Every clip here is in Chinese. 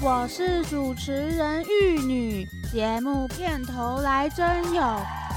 我是主持人玉女，节目片头来真有，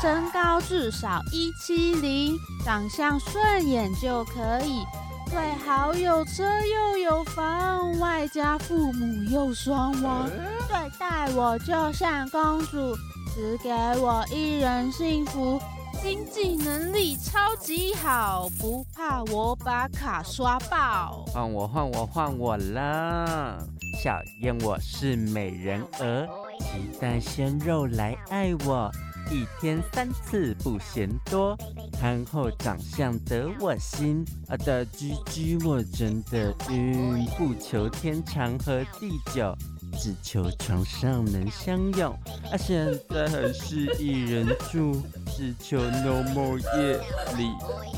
身高至少一七零，长相顺眼就可以，最好有车又有房，外加父母又双亡，对待我就像公主，只给我一人幸福。经济能力超级好，不怕我把卡刷爆。换我换我换我啦！小燕我是美人鹅，期待鲜肉来爱我，一天三次不嫌多，憨厚长相得我心，啊的居居我真的晕，不求天长和地久。只求床上能相拥，啊，现在还是一人住，只求 no more 夜里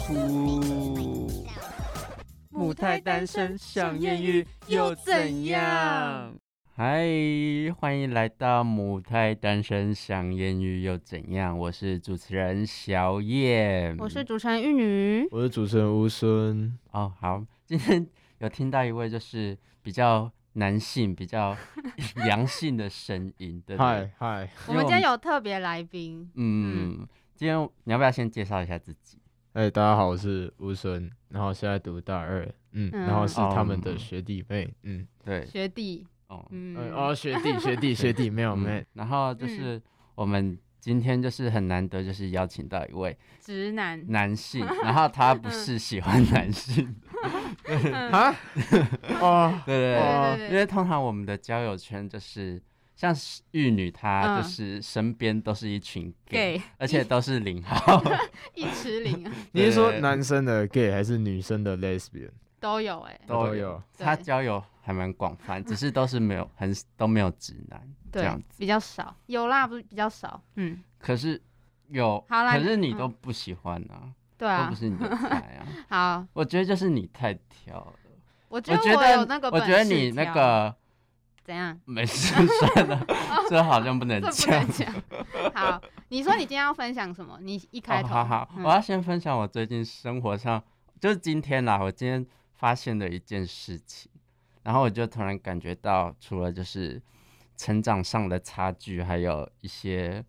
哭。母胎单身想艳遇又怎样？嗨，欢迎来到母胎单身想艳遇又怎样？我是主持人小燕，我是主持人玉女，我是主持人吴孙。哦，好，今天有听到一位就是比较。男性比较 阳性的声音，对不对？嗨嗨，我们今天有特别来宾。嗯，今天你要不要先介绍一下自己？哎，大家好，我是吴孙，然后现在读大二，嗯，然后是他们的学弟妹，嗯，对，学弟，哦，哦，学弟学弟学弟，没有 妹。然后就是我们。今天就是很难得，就是邀请到一位直男。男性，然后他不是喜欢男性啊？哦，对对对，因为通常我们的交友圈就是像玉女，她就是身边都是一群 gay，而且都是零号，一池零。你是说男生的 gay 还是女生的 lesbian？都有哎，都有。他交友还蛮广泛，只是都是没有很都没有直男。这样子。比较少，有啦，不是比较少，嗯。可是有，好可是你都不喜欢啊，对啊，都不是你的菜啊。好，我觉得就是你太挑了。我觉得我有那个，我觉得你那个怎样？没事，算了，这好像不能讲。好，你说你今天要分享什么？你一开头，好好，我要先分享我最近生活上，就是今天啦，我今天发现的一件事情，然后我就突然感觉到，除了就是。成长上的差距，还有一些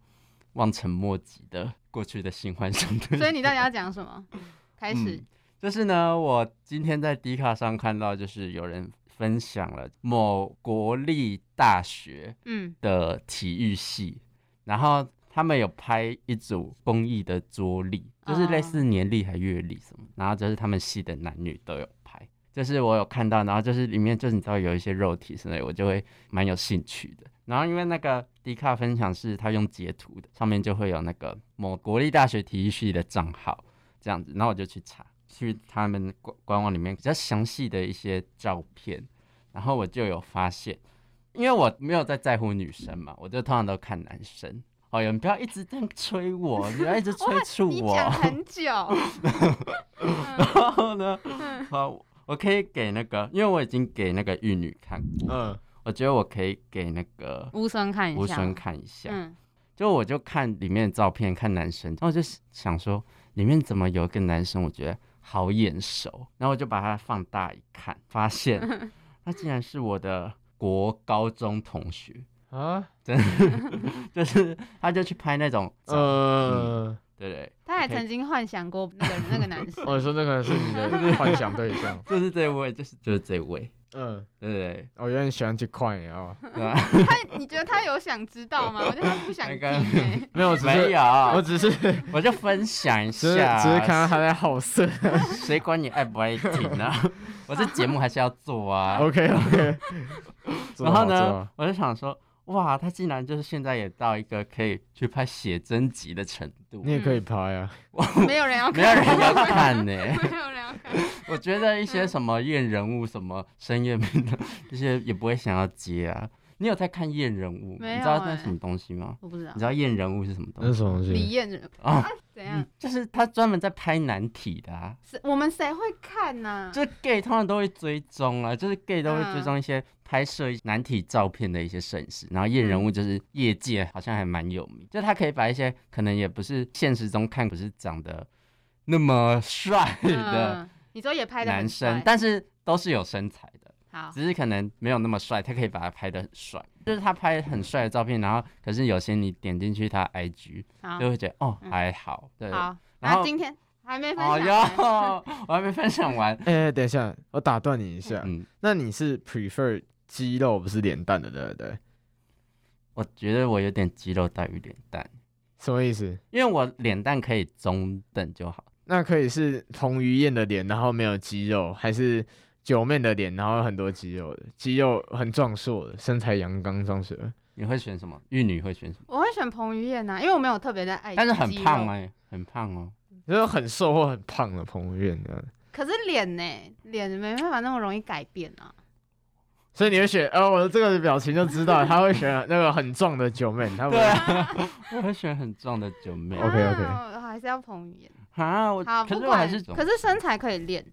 望尘莫及的过去的新幻想。所以你到底要讲什么？开始，就是呢，我今天在迪卡上看到，就是有人分享了某国立大学嗯的体育系，然后他们有拍一组公益的桌历，就是类似年历还月历什么，然后就是他们系的男女都有拍。就是我有看到，然后就是里面就是你知道有一些肉体之类，我就会蛮有兴趣的。然后因为那个迪卡分享是他用截图的，上面就会有那个某国立大学体育系的账号这样子，然后我就去查，去他们官官网里面比较详细的一些照片，然后我就有发现，因为我没有在在乎女生嘛，我就通常都看男生。哦哟，你不要一直这样催我，你要一直催促我。很 久。然后呢？好。我可以给那个，因为我已经给那个玉女看过，嗯，我觉得我可以给那个吴孙看一下，吴孙看一下，嗯，就我就看里面的照片，看男生，然后我就想说，里面怎么有一个男生，我觉得好眼熟，然后我就把它放大一看，发现 他竟然是我的国高中同学。啊，真的，就是他就去拍那种，呃。对对，他还曾经幻想过那个 那个男生。我说那个是你的 幻想对象，就是这位，就是就是这位。嗯，对对，我有点喜欢这块啊。他，你觉得他有想知道吗？我觉得他不想听。没有，没有，我只是我就分享一下，只是看到他在好色。谁管你爱不爱听呢？我这节目还是要做啊。OK OK。然后呢，我就想说。哇，他竟然就是现在也到一个可以去拍写真集的程度。你也可以拍啊，没有人要，没有人要看呢。没有人要看。我觉得一些什么验人物、什么深夜名的，这些也不会想要接啊。你有在看验人物？你知道那是什么东西吗？我不知道。你知道验人物是什么东西？那什么东西？李验人 啊？怎样？就是他专门在拍难题的啊。我们谁会看呢？就是 gay 通常都会追踪啊，就是 gay 都会追踪一些拍摄难题照片的一些摄影师，然后验人物就是业界好像还蛮有名，就他可以把一些可能也不是现实中看不是长得那么帅的，你说也拍的男生，但是都是有身材的。好，只是可能没有那么帅，他可以把它拍的很帅，就是他拍很帅的照片，然后可是有些你点进去他 IG 就会觉得哦还好，对。好，然后今天还没分享，我还没分享完。哎，等一下，我打断你一下，嗯，那你是 prefer 肌肉不是脸蛋的，对不对？我觉得我有点肌肉大于脸蛋，什么意思？因为我脸蛋可以中等就好。那可以是彭于晏的脸，然后没有肌肉，还是九妹的脸，然后很多肌肉的，肌肉很壮硕的，身材阳刚壮实。你会选什么？玉女会选什么？我会选彭于晏呐，因为我没有特别的爱。但是很胖哎，很胖哦，就是很瘦或很胖的彭于晏的。可是脸呢？脸没办法那么容易改变啊。所以你会选？呃，我的这个表情就知道他会选那个很壮的九妹。他会，我会选很壮的九妹。OK OK，还是要彭于晏。啊，我可是我还是，可是身材可以练，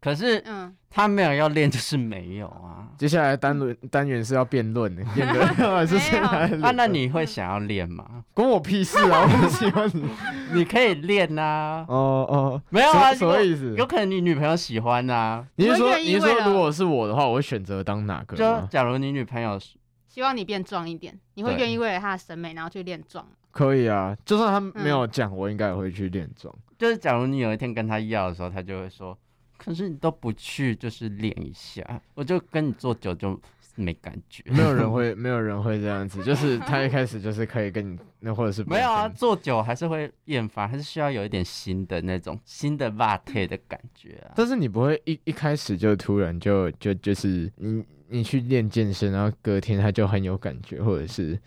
可是嗯，他没有要练就是没有啊。接下来单轮单元是要辩论的，辩论还是身材？那那你会想要练吗？关我屁事啊！我不喜欢你，你可以练呐。哦哦，没有啊，什么意思？有可能你女朋友喜欢呐。你是说你是说如果是我的话，我会选择当哪个？就假如你女朋友希望你变壮一点，你会愿意为了她的审美然后去练壮？可以啊，就算他没有讲，我应该也会去练壮。就是假如你有一天跟他要的时候，他就会说：“可是你都不去，就是练一下，我就跟你做久就没感觉。”没有人会，没有人会这样子。就是他一开始就是可以跟你，那或者是没有啊，做久还是会厌烦，还是需要有一点新的那种新的辣贴的感觉啊。但是你不会一一开始就突然就就就是你你去练健身，然后隔天他就很有感觉，或者是。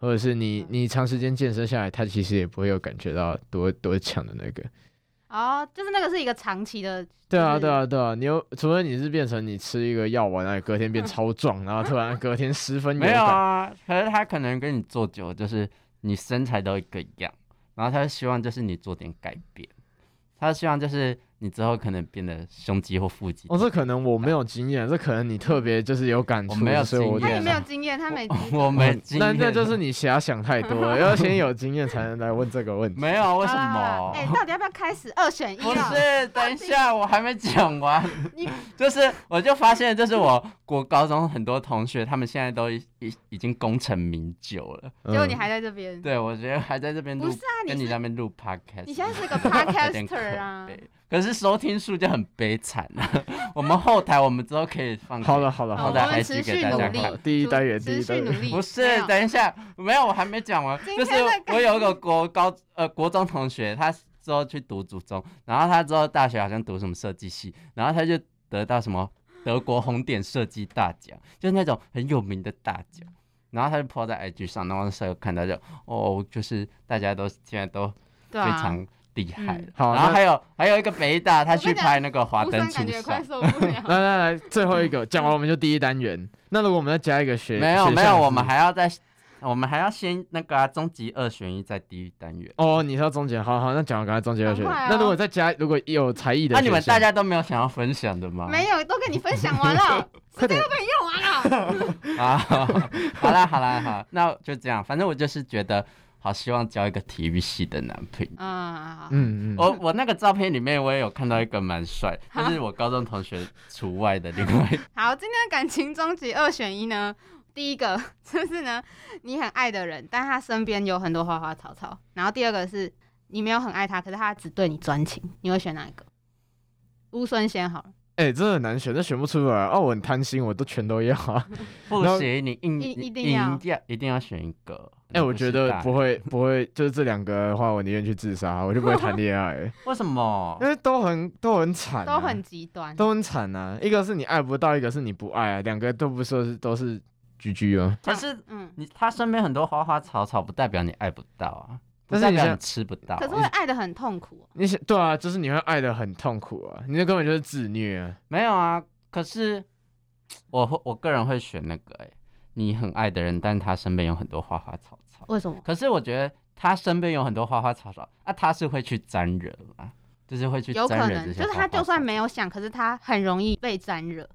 或者是你你长时间健身下来，他其实也不会有感觉到多多强的那个。哦，就是那个是一个长期的。对啊，对啊，对啊，你有除非你是变成你吃一个药丸，然后隔天变超壮，然后突然隔天十分没有啊。可是他可能跟你做久，就是你身材都一个样，然后他希望就是你做点改变，他希望就是。你之后可能变得胸肌或腹肌。哦，这可能我没有经验，这可能你特别就是有感触。我没有经验，他也没有经验，他没。我没经验。那那就是你遐想太多了，要先有经验才能来问这个问题。没有，为什么？哎，到底要不要开始二选一？不是，等一下，我还没讲完。你 就是，我就发现，就是我国高中很多同学，他们现在都已已经功成名就了，结果你还在这边。对，我觉得还在这边录，不是啊，跟你那边录 podcast。你现在是个 podcaster 啊。可是收听数就很悲惨了！我们后台我们之后可以放好了好了，后台还是给大家看。第一单元，第一单元不是，等一下，没有，我还没讲完。就是我有一个国高呃国中同学，他之后去读初中，然后他之后大学好像读什么设计系，然后他就得到什么德国红点设计大奖，就是那种很有名的大奖。然后他就 po 在 IG 上，然后时候看到就哦，就是大家都现在都非常。厉害，好，然后还有还有一个北大，他去拍那个 华灯初上。来来来，最后一个讲完我们就第一单元。那如果我们再加一个学，没有没有，我们还要再，我们还要先那个终极二选一再第一单元。哦，你说终极，好好，那讲完刚才终极二选一。那如果再加，如果有才艺的，那你们大家都没有想要分享的吗？没有，都跟你分享完了，时间都被你用完了。啊，好啦好啦好，那就这样，反正我就是觉得。好希望交一个体育系的男朋友啊！嗯嗯，我我那个照片里面我也有看到一个蛮帅，就是我高中同学除外的另外。好，今天感情终极二选一呢，第一个就是呢，你很爱的人，但他身边有很多花花草草。然后第二个是你没有很爱他，可是他只对你专情，你会选哪一个？乌孙先好了。哎，真的很难选，这选不出来。哦，我很贪心，我都全都要。不行，你硬一定要一定要选一个。哎，我觉得不会不会，就是这两个的话，我宁愿去自杀，我就不会谈恋爱。为什么？因为都很都很惨，都很极端，都很惨啊。一个是你爱不到，一个是你不爱啊，两个都不说是都是居居哦。可是，嗯，你他身边很多花花草草，不代表你爱不到啊。但是你吃不到，可是会爱的很痛苦。你想对啊，就是你会爱的很痛苦啊，你这根本就是自虐。没有啊，可是我我个人会选那个哎，你很爱的人，但他身边有很多花花草草。为什么？可是我觉得他身边有很多花花草草，啊他是会去沾惹吗？就是会去有可能，就是他就算没有想，可是他很容易被沾惹。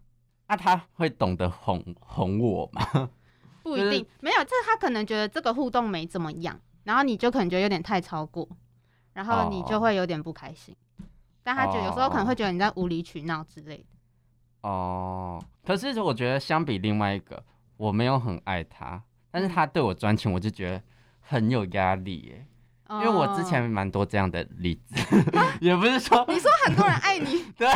那他会懂得哄哄我吗？不一定，没有，这他可能觉得这个互动没怎么样。然后你就可能觉得有点太超过，然后你就会有点不开心。但他觉得有时候可能会觉得你在无理取闹之类的。哦，可是我觉得相比另外一个，我没有很爱他，但是他对我专情，我就觉得很有压力耶。因为我之前蛮多这样的例子，也不是说你说很多人爱你，对，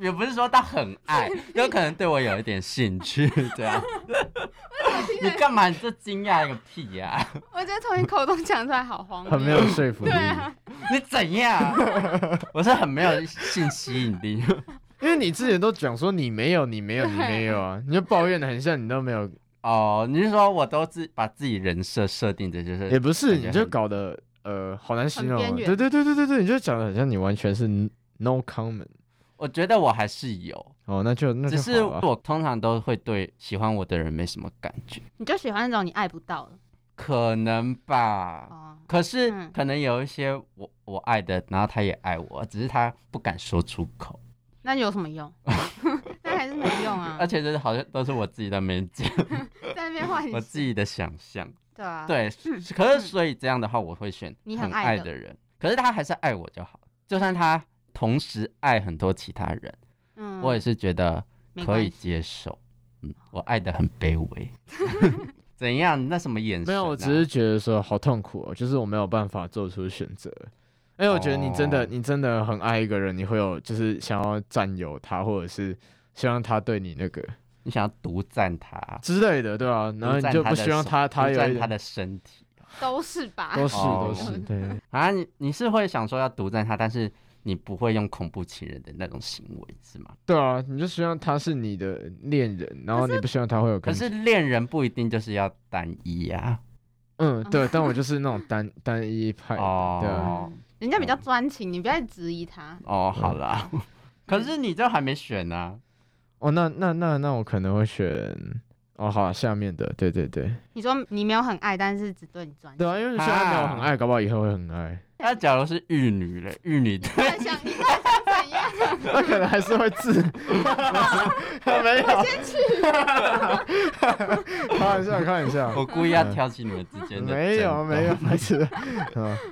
也不是说他很爱，有可能对我有一点兴趣，这样。你干嘛？你这惊讶个屁呀！我觉得从你口中讲出来好荒谬，很没有说服力。啊 你怎样？我是很没有性吸引力，因为你之前都讲说你没有，你没有，你没有啊，你就抱怨的很像你都没有。哦，你是说我都自把自己人设设定的，就是也不是，你就搞得呃好难形容。对对对对对对，你就讲的很像你完全是 no comment。我觉得我还是有哦，那就那只是我通常都会对喜欢我的人没什么感觉。你就喜欢那种你爱不到的？可能吧。哦。可是可能有一些我我爱的，然后他也爱我，只是他不敢说出口。那有什么用？是没用啊！而且这是好像都是我自己的没讲，在那边幻 我自己的想象。对啊，对，可是所以这样的话，我会选你很爱的人。可是他还是爱我就好，就算他同时爱很多其他人，嗯，我也是觉得可以接受。嗯，我爱的很卑微。怎样？那什么眼神？没有，我只是觉得说好痛苦哦，就是我没有办法做出选择。因为，我觉得你真的，你真的很爱一个人，你会有就是想要占有他，或者是希望他对你那个，你想要独占他之类的，对吧？然后你就不希望他他有他的身体，都是吧？都是都是对啊，你你是会想说要独占他，但是你不会用恐怖情人的那种行为是吗？对啊，你就希望他是你的恋人，然后你不希望他会有，可是恋人不一定就是要单一啊。嗯，对，但我就是那种单单一派哦，对。人家比较专情，你不要质疑他。哦，好啦，可是你这还没选呢。哦，那那那那我可能会选哦，好，下面的，对对对。你说你没有很爱，但是只对你专情。对啊，因为现在没有很爱，搞不好以后会很爱。那假如是玉女嘞，玉女的。那可能还是会治，没有。先去。开玩笑，开玩笑。我故意要挑起你们之间的。没有，没有，没事。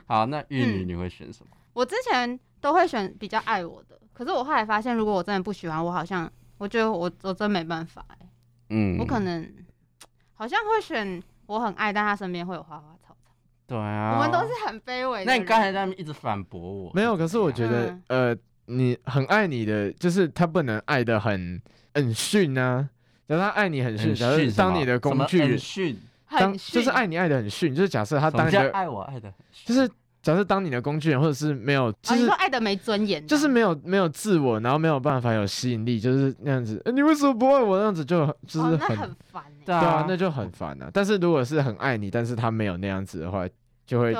好，那玉女你会选什么？我之前都会选比较爱我的，可是我后来发现，如果我真的不喜欢，我好像我觉得我我真没办法哎。嗯。我可能好像会选我很爱，但他身边会有花花草草。对啊。我们都是很卑微。那你刚才在那边一直反驳我。没有，可是我觉得呃。你很爱你的，就是他不能爱的很很逊啊。假如他爱你很逊，假如当你的工具，很逊，当就是爱你爱的很逊，就是假设他当你的爱我爱的，就是假设当你的工具人，或者是没有，就是爱的没尊严，就是没有没有自我，然后没有办法有吸引力，就是那样子。你为什么不爱我？那样子就就是很烦，对啊，那就很烦啊。但是如果是很爱你，但是他没有那样子的话，就会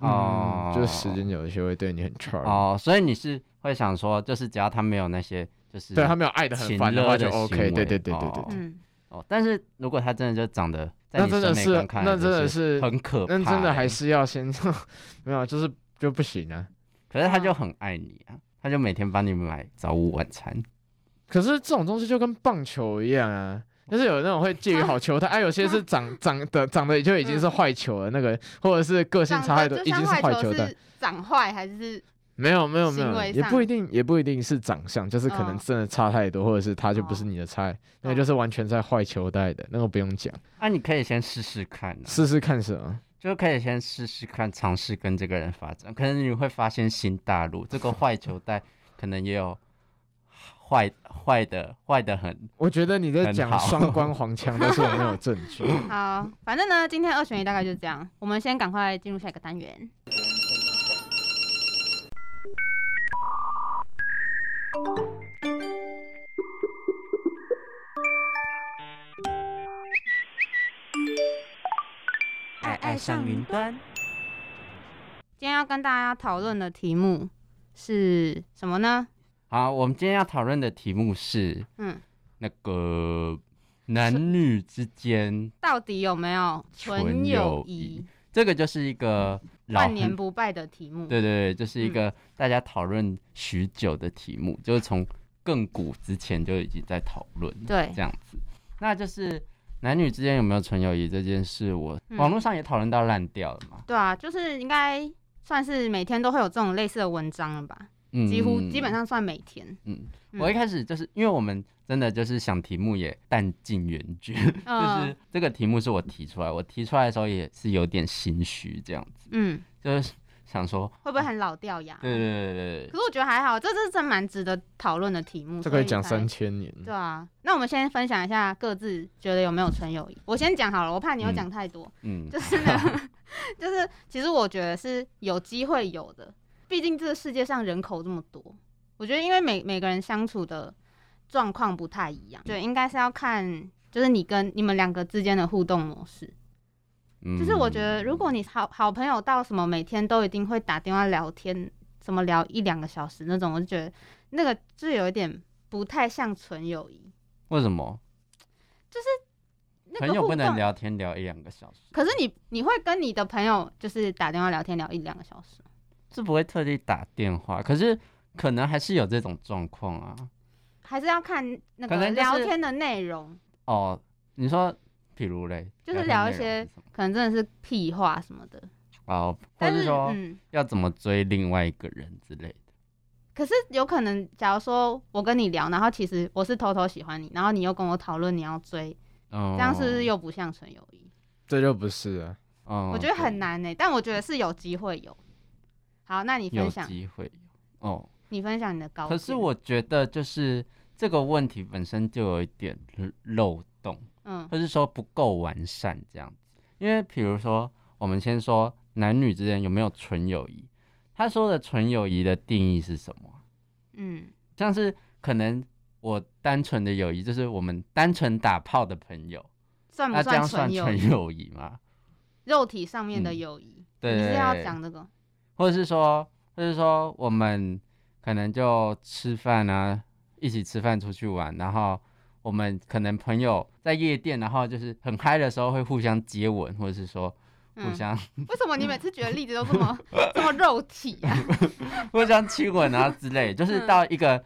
哦，就是时间久一些会对你很差哦。所以你是。会想说，就是只要他没有那些，就是对他没有爱的很烦的话就 OK，对对对对对，嗯，哦，但是如果他真的就长得，那真的是，那真的是很可怕，那真的还是要先 没有，就是就不行啊。可是他就很爱你啊，他就每天帮你买早午晚餐。可是这种东西就跟棒球一样啊，就是有那种会介于好球，他哎有些是长长的长得就已经是坏球了，那个或者是个性差太多，已经是坏球的，长坏还是？没有没有没有，也不一定也不一定是长相，就是可能真的差太多，或者是他就不是你的菜，那就是完全在坏球带的，那个不用讲。那你可以先试试看，试试看什么？就可以先试试看，尝试跟这个人发展，可能你会发现新大陆。这个坏球带 可能也有坏坏的坏的很。我觉得你在讲双关黄腔，但是我没有证据。好，反正呢，今天二选一大概就是这样，我们先赶快进入下一个单元。爱爱上云端。今天要跟大家讨论的题目是什么呢？好，我们今天要讨论的题目是，嗯，那个男女之间到底有没有纯友谊？这个就是一个万年不败的题目。对对对，就是一个大家讨论许久的题目，就是从更古之前就已经在讨论。对，这样子，那就是男女之间有没有纯友谊这件事，我网络上也讨论到烂掉了嘛。对啊，就是应该算是每天都会有这种类似的文章了吧？嗯几乎基本上算每天。嗯，我一开始就是因为我们真的就是想题目也弹尽援绝，就是这个题目是我提出来，我提出来的时候也是有点心虚这样子。嗯，就是。想说会不会很老掉牙？对对对对可是我觉得还好，这这是真蛮值得讨论的题目。这可以讲三千年。对啊，那我们先分享一下各自觉得有没有纯友谊。我先讲好了，我怕你又讲太多。嗯。就是呢，就是其实我觉得是有机会有的，毕竟这个世界上人口这么多，我觉得因为每每个人相处的状况不太一样，对，应该是要看就是你跟你们两个之间的互动模式。嗯就是我觉得，如果你好好朋友到什么每天都一定会打电话聊天，什么聊一两个小时那种，我就觉得那个就有一点不太像纯友谊。为什么？就是朋友不能聊天聊一两个小时。可是你你会跟你的朋友就是打电话聊天聊一两个小时？是不会特地打电话，可是可能还是有这种状况啊。还是要看那个聊天的内容。哦，你说。譬如嘞，就是聊一些可能真的是屁话什么的哦，或者说要怎么追另外一个人之类的。可是有可能，假如说我跟你聊，然后其实我是偷偷喜欢你，然后你又跟我讨论你要追，这样是不是又不像纯友谊？这就不是啊，我觉得很难呢，但我觉得是有机会有。好，那你分享机会哦，你分享你的高。可是我觉得就是这个问题本身就有一点漏洞。嗯，或是说不够完善这样子，因为比如说，我们先说男女之间有没有纯友谊？他说的纯友谊的定义是什么？嗯，像是可能我单纯的友谊，就是我们单纯打炮的朋友，算不算纯友谊吗？肉体上面的友谊，对，你是要讲这个，或者是说，或者是说，我们可能就吃饭啊，一起吃饭出去玩，然后。我们可能朋友在夜店，然后就是很嗨的时候会互相接吻，或者是说互相。为什么你每次举的例子都这么 这么肉体啊？互相亲吻啊之类，就是到一个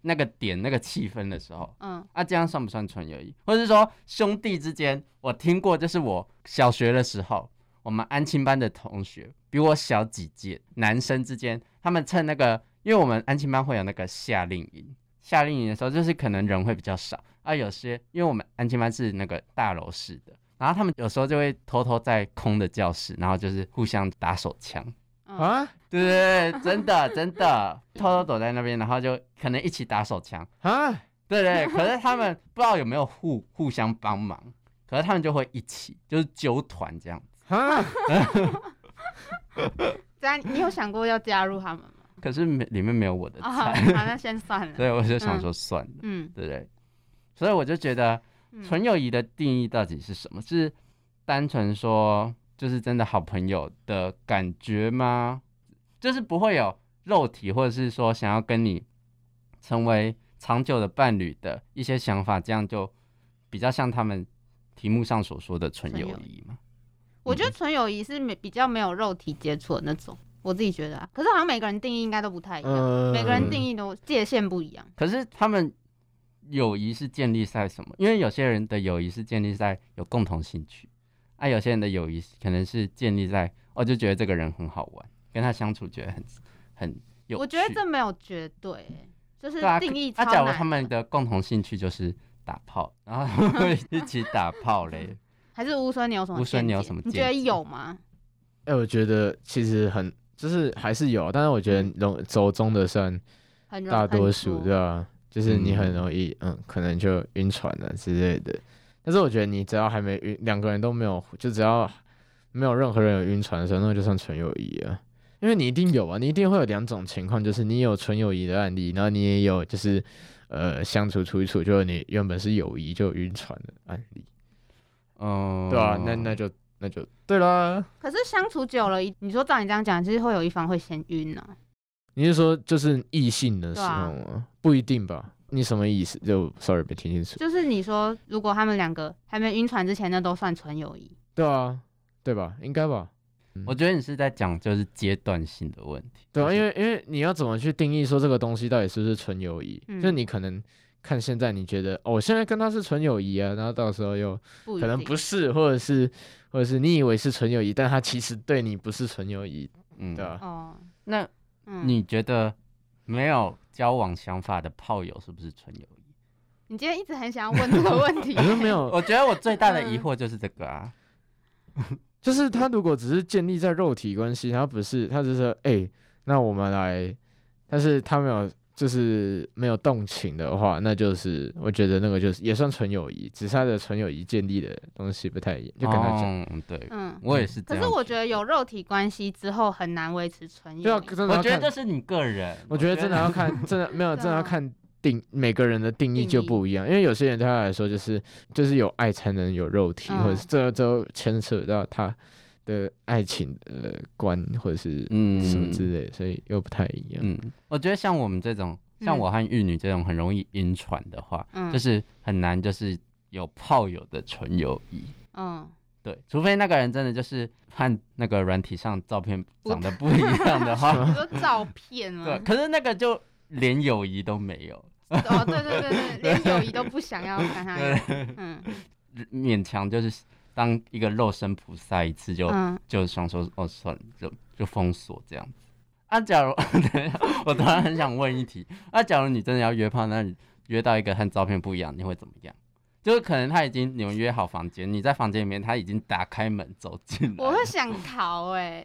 那个点那个气氛的时候，嗯，啊，这样算不算纯友谊？或者是说兄弟之间，我听过，就是我小学的时候，我们安亲班的同学比我小几届，男生之间，他们趁那个，因为我们安亲班会有那个夏令营。夏令营的时候，就是可能人会比较少啊。有些因为我们安亲班是那个大楼式的，然后他们有时候就会偷偷在空的教室，然后就是互相打手枪啊。对对对，真的真的，偷偷躲在那边，然后就可能一起打手枪啊。对对，可是他们不知道有没有互互相帮忙，可是他们就会一起，就是揪团这样子啊。这样你有想过要加入他们？可是没里面没有我的菜，好，那先算了。所以我就想说算了，嗯，对不对？所以我就觉得纯友谊的定义到底是什么？是单纯说就是真的好朋友的感觉吗？就是不会有肉体，或者是说想要跟你成为长久的伴侣的一些想法，这样就比较像他们题目上所说的纯友谊吗？我觉得纯友谊是没比较没有肉体接触的那种。我自己觉得啊，可是好像每个人定义应该都不太一样，每个人定义都界限不一样。可是他们友谊是建立在什么？因为有些人的友谊是建立在有共同兴趣，啊，有些人的友谊可能是建立在我就觉得这个人很好玩，跟他相处觉得很很有。我觉得这没有绝对，就是定义。他假如他们的共同兴趣就是打炮，然后 会一起打炮嘞？还是乌孙你有什么？乌孙你有什么？你觉得有吗？哎，我觉得其实很。就是还是有，但是我觉得容走中的算大多数，对吧？就是你很容易，嗯，可能就晕船了之类的。但是我觉得你只要还没晕，两个人都没有，就只要没有任何人有晕船的时候，那就算纯友谊啊。因为你一定有啊，你一定会有两种情况，就是你有纯友谊的案例，然后你也有就是呃相处处一处，就是你原本是友谊就晕船的案例。哦，对啊，那那就。那就对啦。可是相处久了，你说照你这样讲，其实会有一方会先晕呢。你是说就是异性的时候吗？不一定吧？你什么意思？就 sorry 没听清楚。就是你说，如果他们两个还没晕船之前，那都算纯友谊。对啊，对吧？应该吧？我觉得你是在讲就是阶段性的问题。对啊，因为因为你要怎么去定义说这个东西到底是不是纯友谊？就你可能。看现在你觉得哦，现在跟他是纯友谊啊，然后到时候又可能不是，或者是或者是你以为是纯友谊，但他其实对你不是纯友谊，嗯，对吧？哦，那你觉得没有交往想法的炮友是不是纯友谊？你今天一直很想要问这个问题，我觉得没有，我觉得我最大的疑惑就是这个啊，就是他如果只是建立在肉体关系，他不是，他只是哎，那我们来，但是他没有。就是没有动情的话，那就是我觉得那个就是也算纯友谊，只是他的纯友谊建立的东西不太一样，就跟他讲，对，嗯，我也是。可是我觉得有肉体关系之后很难维持纯友谊。我觉得这是你个人，我觉得真的要看，真的没有，真的要看定每个人的定义就不一样，因为有些人对他来说就是就是有爱才能有肉体，或者是这都牵扯到他。的爱情呃观或者是嗯什么之类，所以又不太一样。嗯，我觉得像我们这种，像我和玉女这种很容易晕船的话，就是很难就是有炮友的纯友谊。嗯，对，除非那个人真的就是和那个软体上照片长得不一样的话，说照片吗？对，可是那个就连友谊都没有。哦，对对对对，连友谊都不想要跟他，嗯，勉强就是。当一个肉身菩萨一次就就想说哦算了就就封锁这样子啊假如等一下我突然很想问一题啊假如你真的要约炮那你约到一个和照片不一样你会怎么样？就是可能他已经你们约好房间你在房间里面他已经打开门走进来，我会想逃哎，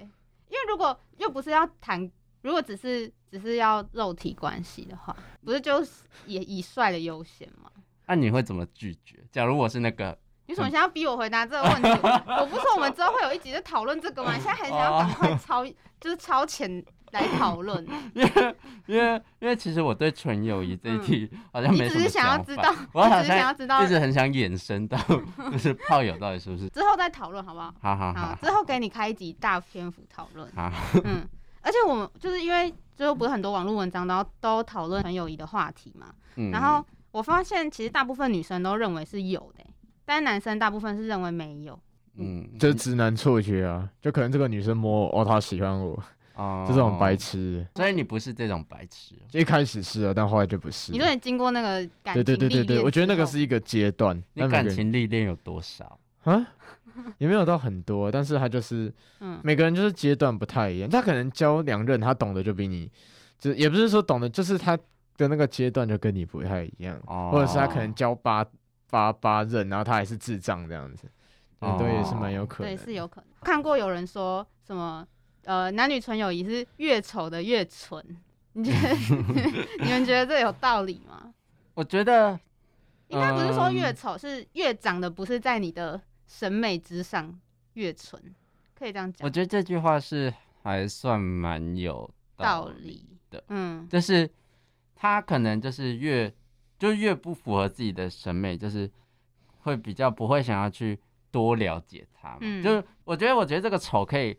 因为如果又不是要谈，如果只是只是要肉体关系的话，不是就也以帅的优先吗？那你会怎么拒绝？假如我是那个。你什么想要逼我回答这个问题？我不是说我们之后会有一集在讨论这个吗？现在很想要赶快超，就是超前来讨论。因为因为因为其实我对纯友谊这一题好像没什么想要知道，我只是想要知道，一直很想延伸到 就是炮友到底是不是？之后再讨论好不好？好好好，之后给你开一集大篇幅讨论。好，嗯，而且我们就是因为最后不是很多网络文章都都讨论纯友谊的话题嘛，然后我发现其实大部分女生都认为是有的。但男生大部分是认为没有，嗯，就是直男错觉啊，就可能这个女生摸哦，她喜欢我，哦，这种白痴，所以你不是这种白痴，一开始是啊，但后来就不是。你说你经过那个感情对对对对对，我觉得那个是一个阶段。你感情历练有多少啊？也没有到很多，但是他就是，嗯，每个人就是阶段不太一样。他可能交两任，他懂得就比你，就也不是说懂得，就是他的那个阶段就跟你不太一样，或者是他可能交八。八八任，然后他还是智障这样子，对，也是蛮有可能。对，是有可能。看过有人说什么，呃，男女纯友谊是越丑的越纯，你觉得？你们觉得这有道理吗？我觉得应该不是说越丑，是越长得不是在你的审美之上越纯，可以这样讲。我觉得这句话是还算蛮有道理的，嗯，就是他可能就是越。就越不符合自己的审美，就是会比较不会想要去多了解他。嗯，就是我觉得，我觉得这个丑可以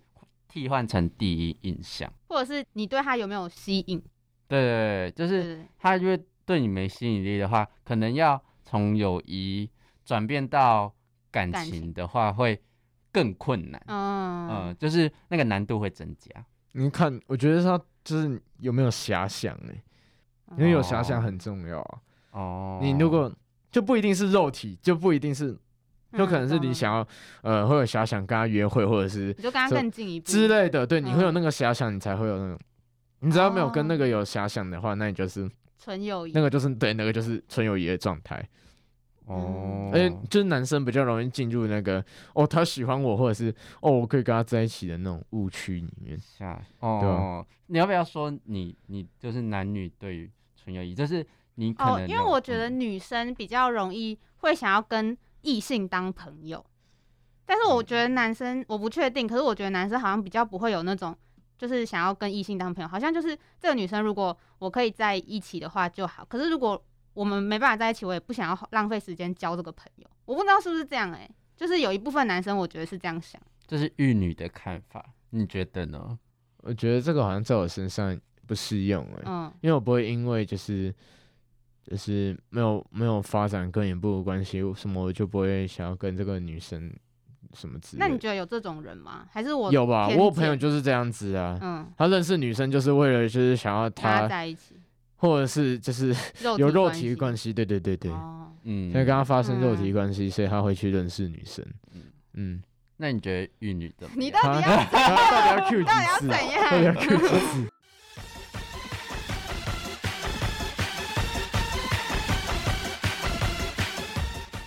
替换成第一印象，或者是你对他有没有吸引？对对对，就是他因为对你没吸引力的话，可能要从友谊转变到感情的话，会更困难。嗯嗯，就是那个难度会增加。你看，我觉得他就是有没有遐想哎，因为有遐想很重要啊。哦，你如果就不一定是肉体，就不一定是，就可能是你想要，呃，会有遐想跟他约会，或者是你就跟他更进一步之类的，对，你会有那个遐想，你才会有那种，你只要没有跟那个有遐想的话，那你就是纯友谊，那个就是对，那个就是纯友谊的状态。哦，而且就是男生比较容易进入那个哦，他喜欢我，或者是哦，我可以跟他在一起的那种误区里面下。哦，你要不要说你你就是男女对于纯友谊，就是。你哦，因为我觉得女生比较容易会想要跟异性当朋友，但是我觉得男生我不确定，可是我觉得男生好像比较不会有那种就是想要跟异性当朋友，好像就是这个女生如果我可以在一起的话就好，可是如果我们没办法在一起，我也不想要浪费时间交这个朋友。我不知道是不是这样哎，就是有一部分男生我觉得是这样想，这是玉女的看法，你觉得呢？我觉得这个好像在我身上不适用哎，嗯，因为我不会因为就是。就是没有没有发展更一步的关系，什么我就不会想要跟这个女生什么之类。那你觉得有这种人吗？还是我有吧？我朋友就是这样子啊。嗯，他认识女生就是为了就是想要他在一起，或者是就是有肉体关系。对对对对。哦。嗯。想跟他发生肉体关系，所以他会去认识女生。嗯嗯。那你觉得玉女的？你到底要 到底要 Q 几次？到底要怎样？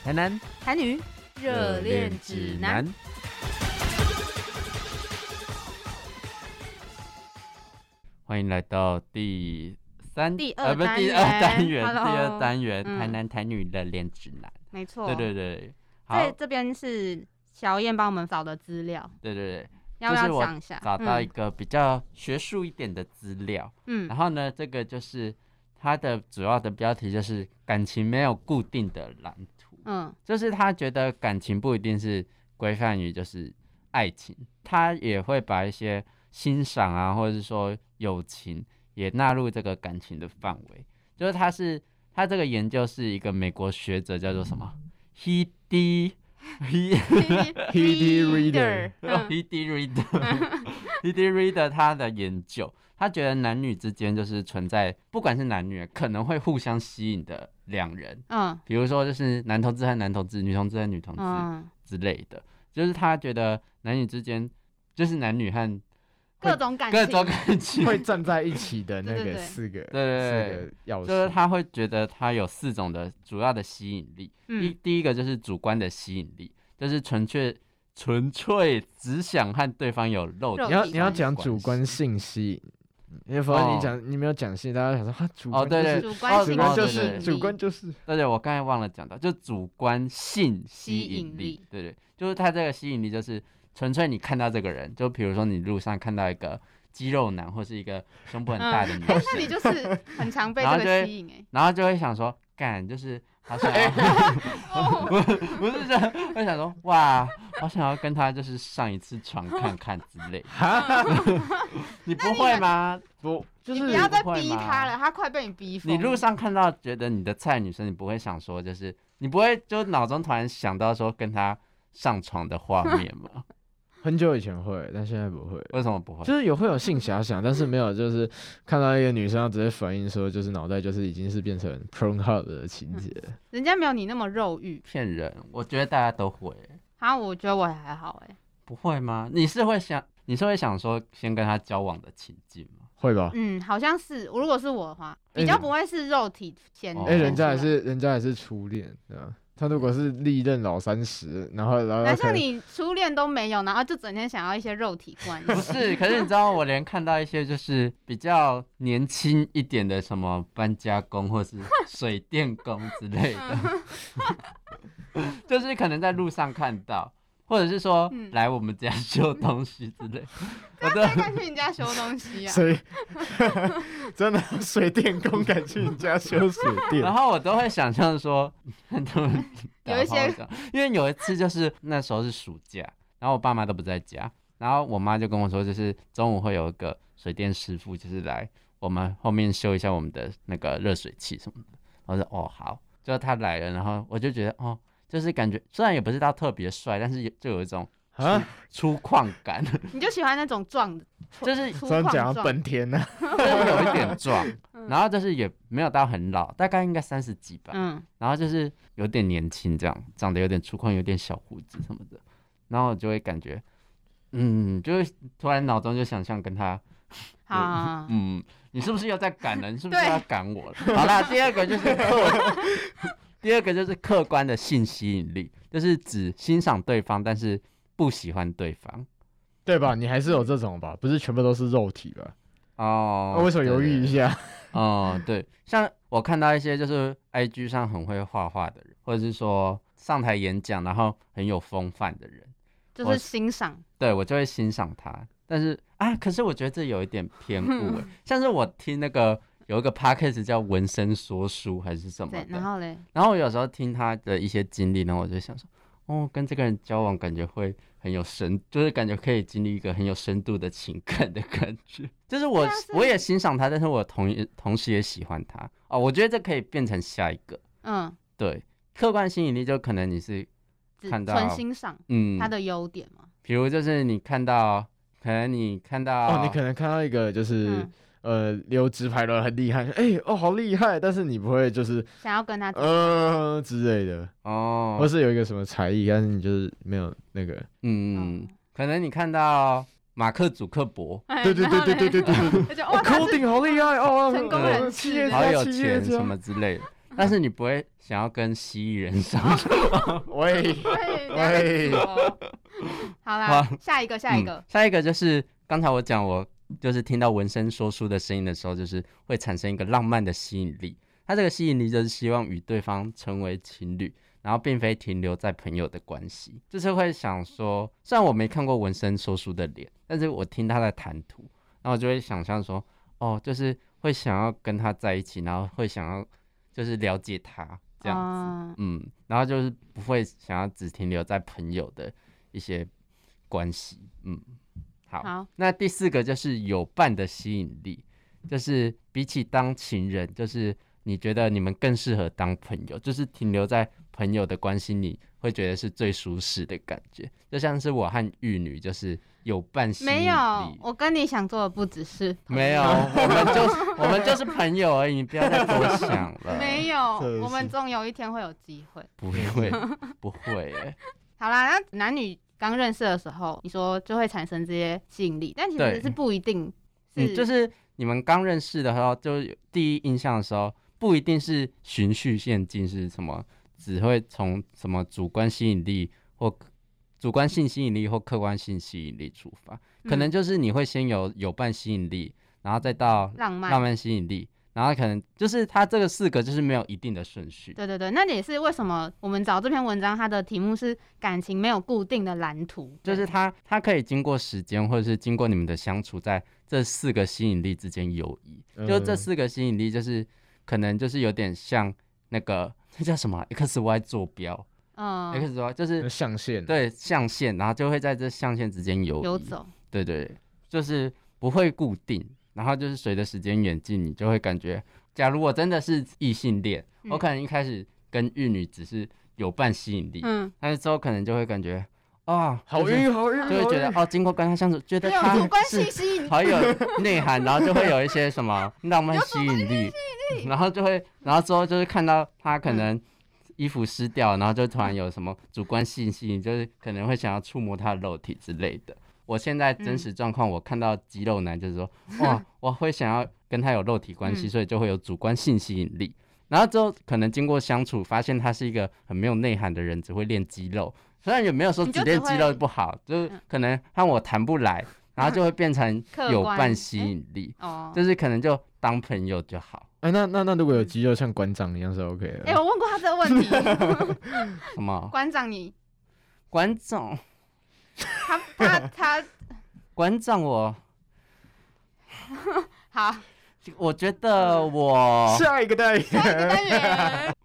台南台女热恋指南。欢迎来到第三第二不第二单元，第二单元台南台女热恋指南。没错，对对对。好，这边是小燕帮我们找的资料。对对对，要不要讲一下？找到一个比较学术一点的资料。嗯，然后呢，这个就是它的主要的标题就是感情没有固定的蓝图。嗯，就是他觉得感情不一定是规范于就是爱情，他也会把一些欣赏啊，或者是说友情也纳入这个感情的范围。就是他是他这个研究是一个美国学者叫做什么？He D He He D Reader He D Reader He D Reader 他的研究，他觉得男女之间就是存在，不管是男女，可能会互相吸引的两人。嗯，比如说就是男同志和男同志，女同志和女同志之类的，就是他觉得男女之间就是男女和。各种感情，各种感情 会站在一起的那个四个，对对对，要就是他会觉得他有四种的主要的吸引力。第第一个就是主观的吸引力，就是纯粹纯粹只想和对方有肉。你要你要讲主观性吸引，因为否则你讲你没有讲戏，大家想说他主观哦对对，主观主观就是主观就是，对对，我刚才忘了讲到，就主观性吸引力，对对，就是他这个吸引力就是。纯粹你看到这个人，就比如说你路上看到一个肌肉男或是一个胸部很大的女 生，那你就是很常被这个吸引哎，然后就会想说，干就是好想要，不不是这，会想说哇，好想要跟他就是上一次床看看之类，你不会吗？不，就是不要再逼他了，他快被你逼疯。你路上看到觉得你的菜女生，你不会想说，就是你不会就脑中突然想到说跟他上床的画面吗？很久以前会，但现在不会。为什么不会？就是有会有性遐想，但是没有就是看到一个女生直接反应说，就是脑袋就是已经是变成 porn hub 的情节。人家没有你那么肉欲，骗人。我觉得大家都会。啊，我觉得我还好哎。不会吗？你是会想，你是会想说先跟他交往的情境吗？会吧。嗯，好像是。如果是我的话，比较不会是肉体先。哎，人家也是人家也是初恋，对吧？他如果是历任老三十，然后然后，难像你初恋都没有，然后就整天想要一些肉体关系。不是，可是你知道，我连看到一些就是比较年轻一点的什么搬家工或是水电工之类的，就是可能在路上看到。或者是说来我们家修东西之类，我都敢去你家修东西啊！水 真的水电工敢去你家修水电，然后我都会想象说，有一些，因为有一次就是那时候是暑假，然后我爸妈都不在家，然后我妈就跟我说，就是中午会有一个水电师傅，就是来我们后面修一下我们的那个热水器什么的。我说哦好，就他来了，然后我就觉得哦。就是感觉虽然也不是他特别帅，但是就有一种啊粗犷感。你就喜欢那种壮的，就是粗犷讲本田呢，就是有一点壮，然后就是也没有到很老，大概应该三十几吧。嗯，然后就是有点年轻，这样长得有点粗犷，有点小胡子什么的，然后我就会感觉，嗯，就会突然脑中就想象跟他，好，嗯，你是不是又在赶人？是不是要赶我了？好了，第二个就是。第二个就是客观的性吸引力，就是指欣赏对方，但是不喜欢对方，对吧？你还是有这种吧？不是全部都是肉体吧？哦，为什么犹豫一下？哦，对，像我看到一些就是 I G 上很会画画的人，或者是说上台演讲然后很有风范的人，就是欣赏，对我就会欣赏他。但是啊，可是我觉得这有一点偏误，像是我听那个。有一个 podcast 叫纹身说书还是什么的，然后嘞，然后我有时候听他的一些经历，然后我就想说，哦，跟这个人交往感觉会很有深，就是感觉可以经历一个很有深度的情感的感觉。就是我我也欣赏他，但是我同同时也喜欢他。哦，我觉得这可以变成下一个，嗯，对，客观吸引力就可能你是看到纯欣赏，嗯，他的优点嘛。比如就是你看到，可能你看到，哦，你可能看到一个就是。呃，留直排轮很厉害，哎哦，好厉害！但是你不会就是想要跟他呃之类的哦，或是有一个什么才艺，但是你就是没有那个，嗯，可能你看到马克·祖克伯，对对对对对对对对，哦，头顶好厉害哦，成功人士，好有钱什么之类的，但是你不会想要跟蜥蜴人相处。喂喂，好啦，下一个，下一个，下一个就是刚才我讲，我就是听到纹身说书的声音的时候，就是会产生一个浪漫的吸引力。他这个吸引力就是希望与对方成为情侣，然后并非停留在朋友的关系。就是会想说，虽然我没看过纹身说书的脸，但是我听他的谈吐，然后我就会想象说，哦，就是会想要跟他在一起，然后会想要就是了解他这样子，嗯，然后就是不会想要只停留在朋友的一些关系，嗯，好，那第四个就是有伴的吸引力，就是比起当情人，就是。你觉得你们更适合当朋友，就是停留在朋友的关系里，会觉得是最舒适的感觉。就像是我和玉女，就是有伴心没有，我跟你想做的不只是没有，我们就 我们就是朋友而已，你不要再多想了。没有，我们总有一天会有机会。不会，不会。好啦，那男女刚认识的时候，你说就会产生这些吸引力，但其实是不一定是，就是你们刚认识的时候，就第一印象的时候。不一定是循序渐进，是什么？只会从什么主观吸引力或主观性吸引力或客观性吸引力出发，可能就是你会先有有伴吸引力，然后再到浪漫浪漫吸引力，然后可能就是它这个四个就是没有一定的顺序。对对对，那也是为什么我们找这篇文章，它的题目是感情没有固定的蓝图，就是它它可以经过时间或者是经过你们的相处，在这四个吸引力之间游移，就这四个吸引力就是。可能就是有点像那个那叫什么 X Y 坐标，嗯，X Y 就是象限，对象限，然后就会在这象限之间游游走，对对，就是不会固定，然后就是随着时间远近，你就会感觉，假如我真的是异性恋，我可能一开始跟玉女只是有半吸引力，嗯，但是之后可能就会感觉。啊，好晕，好晕，就会觉得哦，经过跟他相处，觉得他是好有内涵，然后就会有一些什么浪漫吸引力，然后就会，然后之后就是看到他可能衣服湿掉，然后就突然有什么主观信息，就是可能会想要触摸他的肉体之类的。我现在真实状况，我看到肌肉男就是说，哇，我会想要跟他有肉体关系，所以就会有主观性吸引力。然后之后可能经过相处，发现他是一个很没有内涵的人，只会练肌肉。虽然也没有说只练肌肉不好，就是可能和我谈不来，然后就会变成 有伴吸引力，就是可能就当朋友就好。哎，那那那如果有肌肉像馆长一样是 OK 的。哎，我问过他这个问题。什么？馆长你？馆长？他 他他？馆长我？好，我觉得我下一个代言。下一个单元。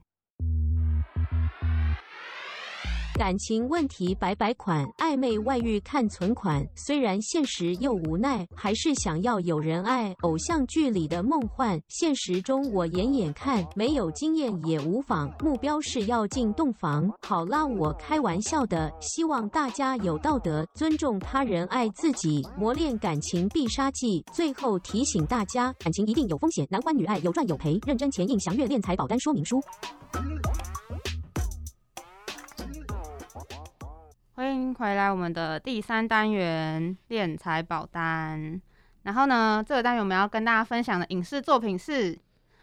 感情问题摆摆款，暧昧外遇看存款。虽然现实又无奈，还是想要有人爱。偶像剧里的梦幻，现实中我演演看。没有经验也无妨，目标是要进洞房。好啦，我开玩笑的，希望大家有道德，尊重他人，爱自己，磨练感情必杀技。最后提醒大家，感情一定有风险，男欢女爱有赚有赔，认真前应详阅练财保单说明书。欢迎回来，我们的第三单元练财保单。然后呢，这个单元我们要跟大家分享的影视作品是《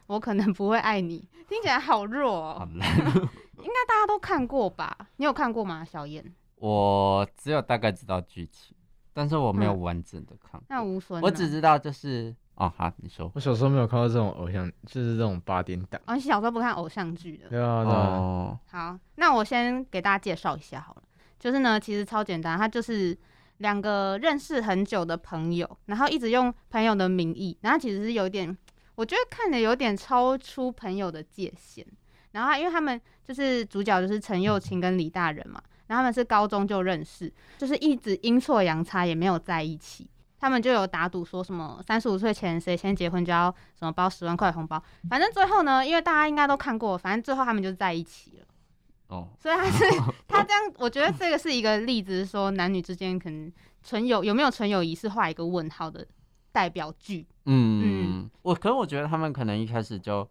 我可能不会爱你》，听起来好弱，好烂。应该大家都看过吧？你有看过吗，小燕？我只有大概知道剧情，但是我没有完整的看。那无损。我只知道就是哦，好，你说。我小时候没有看到这种偶像，就是这种八点档。哦，你小时候不看偶像剧的？对啊，对啊。好，那我先给大家介绍一下好了。就是呢，其实超简单，他就是两个认识很久的朋友，然后一直用朋友的名义，然后其实是有点，我觉得看的有点超出朋友的界限。然后因为他们就是主角就是陈幼卿跟李大人嘛，然后他们是高中就认识，就是一直阴错阳差也没有在一起。他们就有打赌说什么三十五岁前谁先结婚就要什么包十万块红包。反正最后呢，因为大家应该都看过，反正最后他们就在一起了。哦，所以他是 他这样，我觉得这个是一个例子，说男女之间可能纯友有没有纯友谊是画一个问号的代表句。嗯嗯，我可能我觉得他们可能一开始就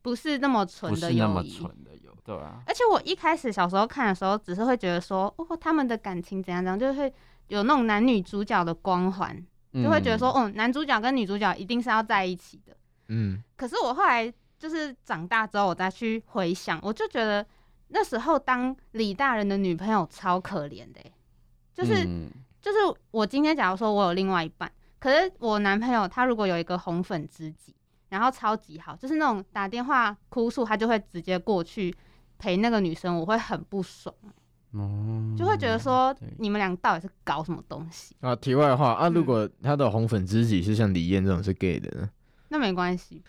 不是那么纯的友谊，纯的友对啊。而且我一开始小时候看的时候，只是会觉得说，哦，他们的感情怎样怎样，就会有那种男女主角的光环，就会觉得说，哦，男主角跟女主角一定是要在一起的。嗯，可是我后来。就是长大之后我再去回想，我就觉得那时候当李大人的女朋友超可怜的，就是就是我今天假如说我有另外一半，可是我男朋友他如果有一个红粉知己，然后超级好，就是那种打电话哭诉他就会直接过去陪那个女生，我会很不爽。哦，就会觉得说你们俩到底是搞什么东西啊？题外话啊，如果他的红粉知己是像李艳这种是 gay 的呢？那没关系。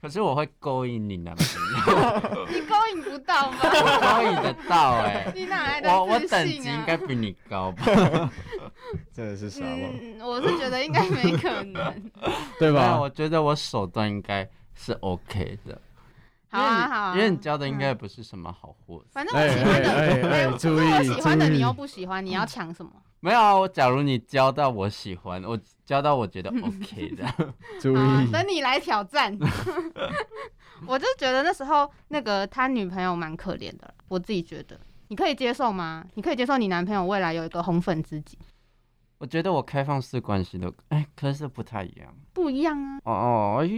可是我会勾引你男朋友，你勾引不到吗？勾引得到哎，你哪来的我我等级应该比你高吧？真的是傻吗？我是觉得应该没可能，对吧？我觉得我手段应该是 OK 的。好啊好，因为你教的应该不是什么好货。反正我喜欢的，哎，注意，我喜欢的你又不喜欢，你要抢什么？没有啊，我假如你教到我喜欢，我教到我觉得 OK 的，注意，等你来挑战。我就觉得那时候那个他女朋友蛮可怜的，我自己觉得，你可以接受吗？你可以接受你男朋友未来有一个红粉知己？我觉得我开放式关系都，哎，可是不太一样，不一样啊。哦。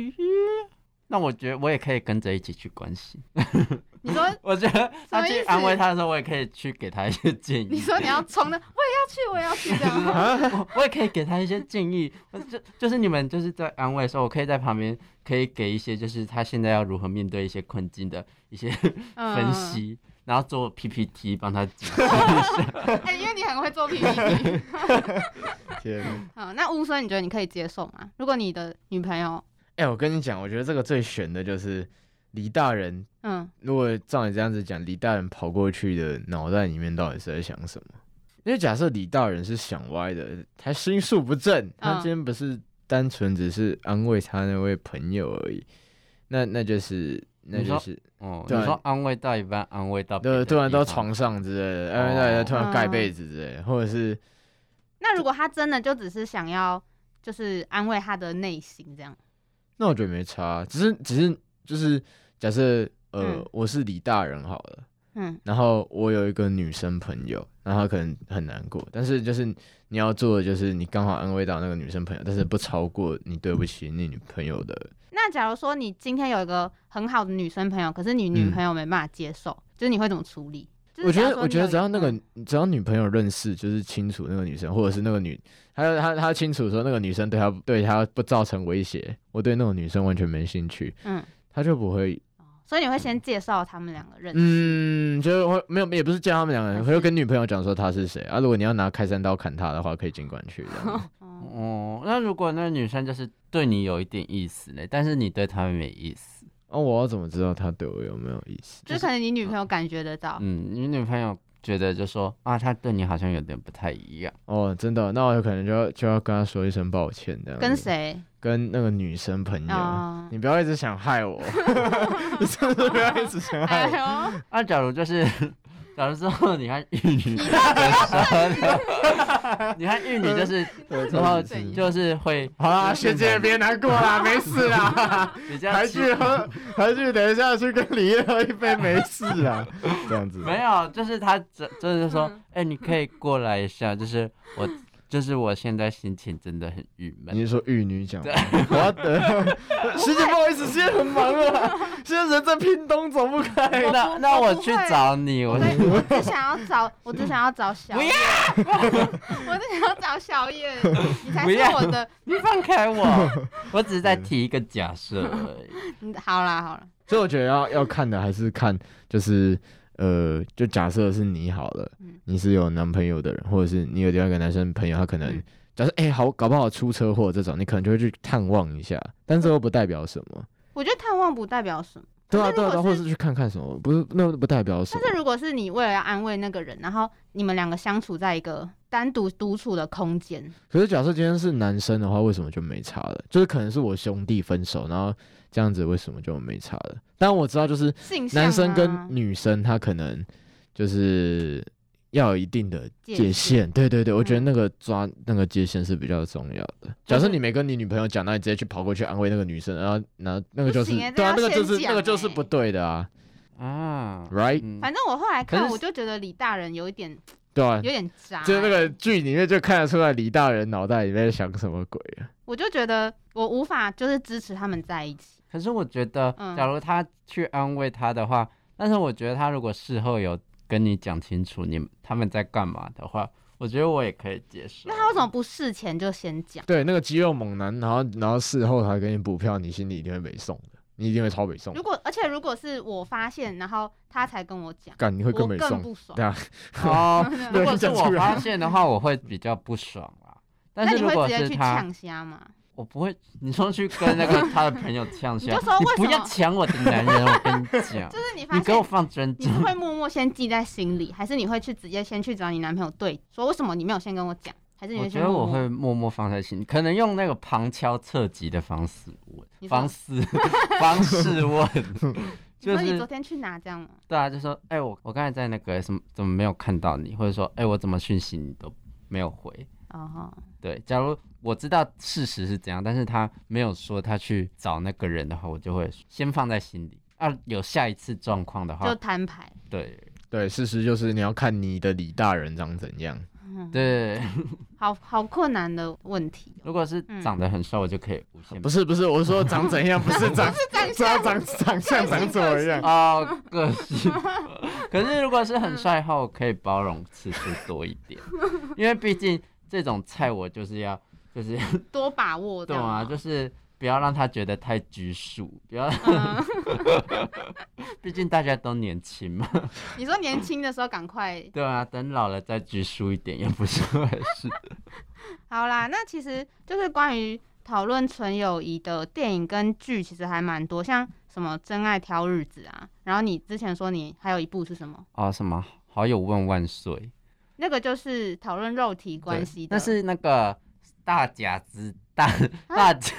那我觉得我也可以跟着一起去关心。你说，我觉得他去安慰他的时候，我也可以去给他一些建议。你说你要冲的，我也要去，我也要去这样。我也可以给他一些建议。就就是你们就是在安慰的时候，我可以在旁边可以给一些，就是他现在要如何面对一些困境的一些分析，然后做 PPT 帮他解释一下。哎，因为你很会做 PPT。天。好，那乌孙，你觉得你可以接受吗？如果你的女朋友。哎，我跟你讲，我觉得这个最悬的就是李大人。嗯，如果照你这样子讲，李大人跑过去的脑袋里面到底是在想什么？因为假设李大人是想歪的，他心术不正，他今天不是单纯只是安慰他那位朋友而已，那那就是那就是哦，你说安慰到一半，安慰到对，突然到床上之类的，安慰到突然盖被子之类，或者是那如果他真的就只是想要就是安慰他的内心这样。那我觉得没差，只是只是就是假设呃我是李大人好了，嗯，然后我有一个女生朋友，然后可能很难过，但是就是你要做的就是你刚好安慰到那个女生朋友，但是不超过你对不起你女朋友的。那假如说你今天有一个很好的女生朋友，可是你女朋友没办法接受，就是你会怎么处理？我觉得，我觉得只要那个，只要女朋友认识，就是清楚那个女生，或者是那个女，他他他清楚说那个女生对他对他不造成威胁，我对那种女生完全没兴趣，嗯，他就不会。所以你会先介绍他们两个认识？嗯，就是会没有，也不是介绍他们两个人，会跟女朋友讲说他是谁啊？如果你要拿开山刀砍他的话，可以尽管去。哦，那如果那个女生就是对你有一点意思呢，但是你对她没意思。哦，我要怎么知道他对我有没有意思？就可能你女朋友感觉得到。嗯，你女朋友觉得就说啊，他对你好像有点不太一样。哦，真的，那我有可能就要就要跟他说一声抱歉这样。跟谁？跟那个女生朋友。你不要一直想害我，你真的不要一直想害我。那 假如就是。假如说你看玉女，你看玉女就是之后就是会，好啦，学姐别难过啦，没事啦，还去喝，还去等一下去跟李烨喝一杯，没事啊，这样子。没有，就是他这就是说，哎，你可以过来一下，就是我。就是我现在心情真的很郁闷。你是说玉女讲？我的师姐不好意思，现在很忙啊，现在人在屏东走不开。那那我去找你，我我只想要找，我只想要找小叶。不要，我只想要找小叶，你才是我的。你放开我，我只是在提一个假设而已。好啦好啦，所以我觉得要要看的还是看就是。呃，就假设是你好了，你是有男朋友的人，或者是你有另外一个男生朋友，他可能假设哎好，搞不好出车祸这种，你可能就会去探望一下，但这又不代表什么。我觉得探望不代表什么。对啊对啊，或者是去看看什么，不是那不代表什么。但是如果是你为了要安慰那个人，然后你们两个相处在一个单独独处的空间，可是假设今天是男生的话，为什么就没差了？就是可能是我兄弟分手，然后。这样子为什么就没差了？但我知道，就是男生跟女生，他可能就是要有一定的界限。对对对，我觉得那个抓那个界限是比较重要的。假设你没跟你女朋友讲，那你直接去跑过去安慰那个女生，然后那那个就是对啊，那个就是那个就是不对的啊啊，right？反正我后来看，我就觉得李大人有一点。对啊，有点渣。就是那个剧里面就看得出来李大人脑袋里面想什么鬼啊！我就觉得我无法就是支持他们在一起。可是我觉得，假如他去安慰他的话，但是我觉得他如果事后有跟你讲清楚你他们在干嘛的话，我觉得我也可以接受。那他为什么不事前就先讲？对，那个肌肉猛男，然后然后事后他给你补票，你心里一定会没送的，你一定会超北宋。如果而且如果是我发现，然后他才跟我讲，干你会更不爽。对啊，哦，如果是我发现的话，我会比较不爽啦。但是如果是他，我不会，你说去跟那个 他的朋友呛虾，你就说不要抢我的男人，我跟你讲，就是你发，你给我放尊重，你是会默默先记在心里，还是你会去直接先去找你男朋友对说，为什么你没有先跟我讲？还是你觉得我会默默放在心里，可能用那个旁敲侧击的方式问，方式 方式问，就是你昨天去哪这样？对啊，就说哎，我我刚才在那个什么怎么没有看到你，或者说哎，我怎么讯息你都没有回？哦，对，假如。我知道事实是怎样，但是他没有说他去找那个人的话，我就会先放在心里。啊，有下一次状况的话，就摊牌。对对，事实就是你要看你的李大人长怎样。对，好好困难的问题。如果是长得很瘦，我就可以无限。不是不是，我说长怎样，不是 长，是要长长相长怎么样啊？个性。可是如果是很帅后，可以包容次数多一点，因为毕竟这种菜我就是要。就是多把握，对啊？就是不要让他觉得太拘束，不要，毕竟大家都年轻嘛。你说年轻的时候赶快，对啊，等老了再拘束一点也不是坏事。好啦，那其实就是关于讨论纯友谊的电影跟剧，其实还蛮多，像什么《真爱挑日子》啊，然后你之前说你还有一部是什么？啊，什么好友问万岁？那个就是讨论肉体关系的，那是那个。大甲之大大甲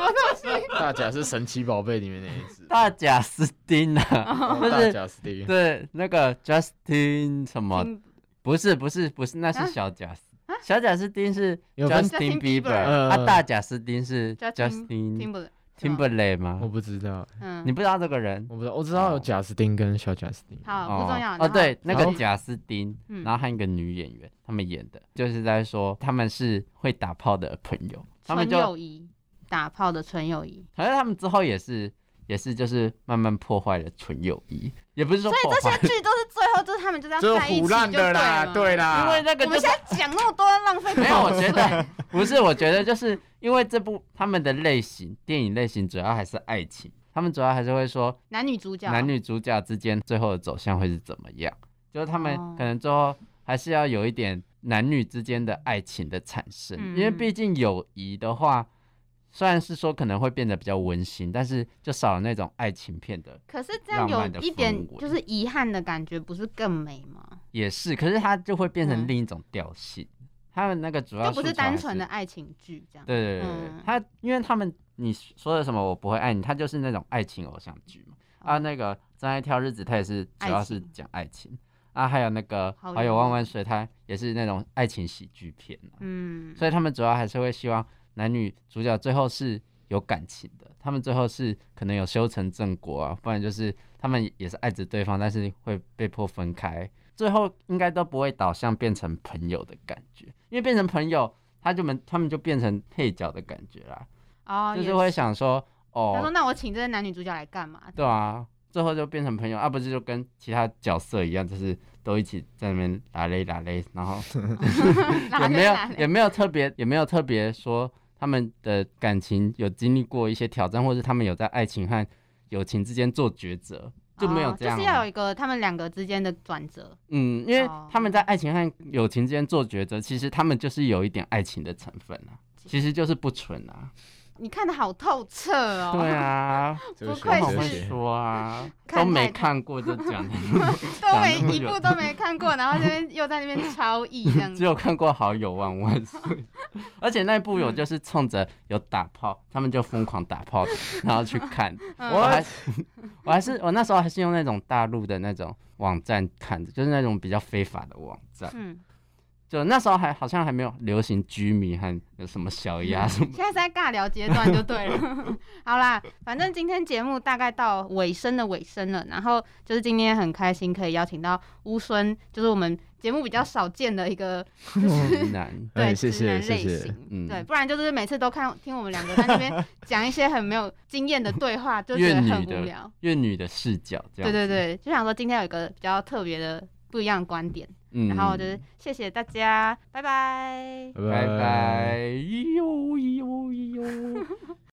什么东西？大甲是神奇宝贝里面那一只。大贾斯汀啊，不大贾斯汀。对，那个 Justin 什么？不是不是不是，那是小贾斯。小贾斯汀是 Justin Bieber，啊，大贾斯汀是 Justin。Timberlake 吗？我不知道，嗯，你不知道这个人？我不知道，我知道有贾斯汀跟小贾斯汀。好，不重要。哦，对，那个贾斯汀，然后还有一个女演员，他们演的，就是在说他们是会打炮的朋友，纯友谊，打炮的纯友谊。可是他们之后也是。也是，就是慢慢破坏了纯友谊，也不是说。所以这些剧都是最后，就是他们就是要在一起的啦，对啦。因为那个，我们现在讲那么多浪费。没有，我觉得 不是，我觉得就是因为这部他们的类型电影类型主要还是爱情，他们主要还是会说男女主角男女主角之间最后的走向会是怎么样，就是他们可能最后还是要有一点男女之间的爱情的产生，因为毕竟友谊的话。虽然是说可能会变得比较温馨，但是就少了那种爱情片的。可是这样有一点就是遗憾的感觉，不是更美吗？也是，可是它就会变成另一种调性。他们那个主要就不是单纯的爱情剧这样。对对对，他因为他们你说的什么我不会爱你，他就是那种爱情偶像剧嘛。啊，那个真爱挑日子，他也是主要是讲爱情。啊，还有那个好友万万岁，他也是那种爱情喜剧片嗯，所以他们主要还是会希望。男女主角最后是有感情的，他们最后是可能有修成正果啊，不然就是他们也是爱着对方，但是会被迫分开，最后应该都不会导向变成朋友的感觉，因为变成朋友，他就们他们就变成配角的感觉啦，哦，就是会想说，哦，他说那我请这些男女主角来干嘛？对啊，最后就变成朋友，啊，不是就跟其他角色一样，就是都一起在那边打雷打雷，然后 也没有也没有特别也没有特别说。他们的感情有经历过一些挑战，或者他们有在爱情和友情之间做抉择，就没有这样。就是要有一个他们两个之间的转折。嗯，因为他们在爱情和友情之间做抉择，其实他们就是有一点爱情的成分啊，其实就是不纯啊。你看的好透彻哦！对啊，不愧是说啊，都没看过就讲，都没一部都没看过，然后这边又在那边 超意这样。只有看过好友万万岁，而且那部有就是冲着有打炮，他们就疯狂打炮，然后去看。我还我还是我那时候还是用那种大陆的那种网站看的，就是那种比较非法的网站。嗯。就那时候还好像还没有流行居民和有什么小鸭 什么。现在是在尬聊阶段就对了。好啦，反正今天节目大概到尾声的尾声了，然后就是今天很开心可以邀请到乌孙，就是我们节目比较少见的一个直男，对直男类型，嗯，对，不然就是每次都看听我们两个在那边讲一些很没有经验的对话，就觉得很无聊。怨女的视角，这样。对对对，就想说今天有一个比较特别的。不一样的观点，嗯，然后就是谢谢大家，拜拜，拜拜，咿咿咿。